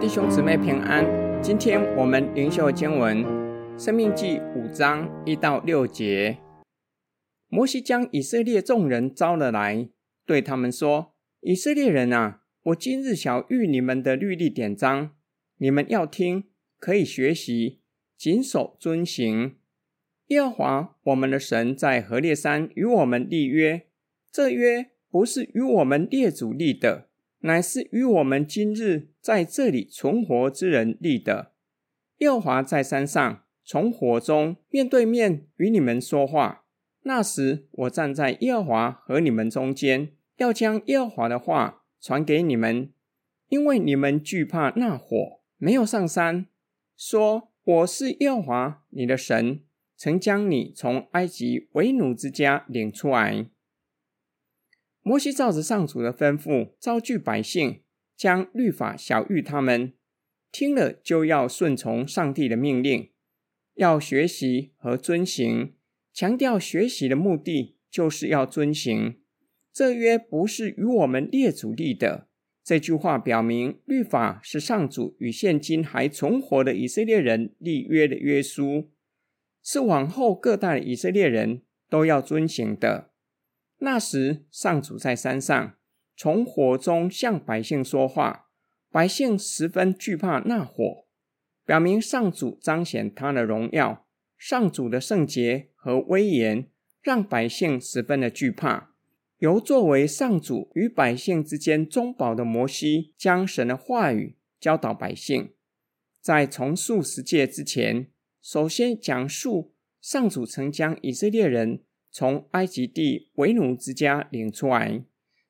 弟兄姊妹平安，今天我们灵修经文《生命记》五章一到六节。摩西将以色列众人招了来，对他们说：“以色列人啊，我今日晓諭你们的律例典章，你们要听，可以学习，谨守遵行。耶和华我们的神在何烈山与我们立约，这约不是与我们列祖立的。”乃是与我们今日在这里存活之人立的。耶和华在山上从火中面对面与你们说话，那时我站在耶和华和你们中间，要将耶和华的话传给你们，因为你们惧怕那火，没有上山，说我是耶和华你的神，曾将你从埃及为奴之家领出来。摩西照着上主的吩咐，招聚百姓，将律法晓諭他们。听了就要顺从上帝的命令，要学习和遵行。强调学习的目的，就是要遵行。这约不是与我们列祖立的。这句话表明，律法是上主与现今还存活的以色列人立约的约书，是往后各代以色列人都要遵行的。那时，上主在山上从火中向百姓说话，百姓十分惧怕那火，表明上主彰显他的荣耀，上主的圣洁和威严，让百姓十分的惧怕。由作为上主与百姓之间中保的摩西，将神的话语教导百姓。在重述十诫之前，首先讲述上主曾将以色列人。从埃及地为奴之家领出来，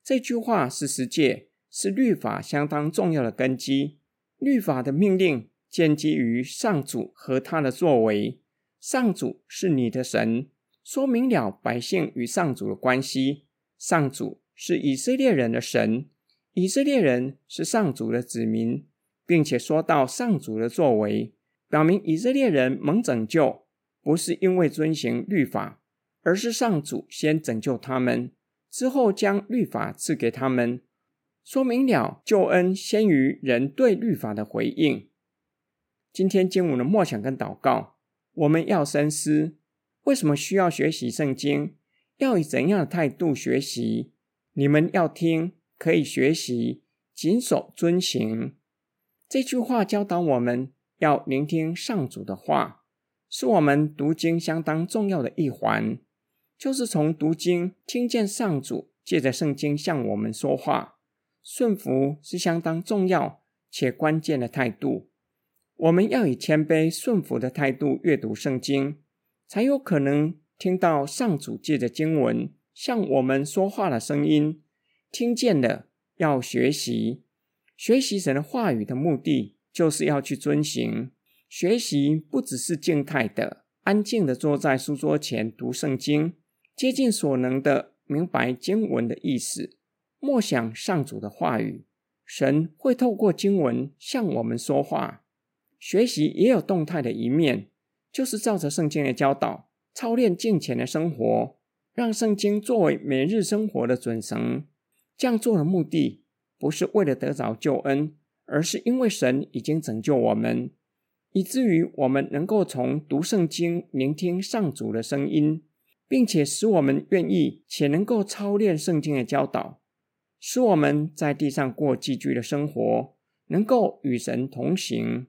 这句话是十诫，是律法相当重要的根基。律法的命令建基于上主和他的作为。上主是你的神，说明了百姓与上主的关系。上主是以色列人的神，以色列人是上主的子民，并且说到上主的作为，表明以色列人蒙拯救，不是因为遵行律法。而是上主先拯救他们，之后将律法赐给他们，说明了救恩先于人对律法的回应。今天经文的默想跟祷告，我们要深思：为什么需要学习圣经？要以怎样的态度学习？你们要听，可以学习，谨守遵行。这句话教导我们要聆听上主的话，是我们读经相当重要的一环。就是从读经听见上主借着圣经向我们说话，顺服是相当重要且关键的态度。我们要以谦卑顺服的态度阅读圣经，才有可能听到上主借着经文向我们说话的声音。听见了，要学习，学习神的话语的目的，就是要去遵行。学习不只是静态的、安静的坐在书桌前读圣经。竭尽所能的明白经文的意思，默想上主的话语，神会透过经文向我们说话。学习也有动态的一面，就是照着圣经的教导，操练敬虔的生活，让圣经作为每日生活的准绳。这样做的目的，不是为了得着救恩，而是因为神已经拯救我们，以至于我们能够从读圣经聆听上主的声音。并且使我们愿意且能够操练圣经的教导，使我们在地上过寄居的生活，能够与神同行。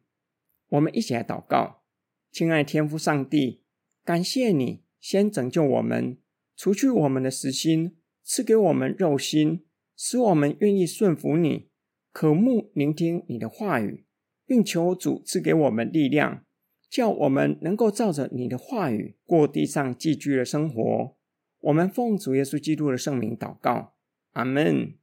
我们一起来祷告，亲爱天父上帝，感谢你先拯救我们，除去我们的私心，赐给我们肉心，使我们愿意顺服你，渴慕聆听你的话语，并求主赐给我们力量。叫我们能够照着你的话语过地上寄居的生活。我们奉主耶稣基督的圣名祷告，阿门。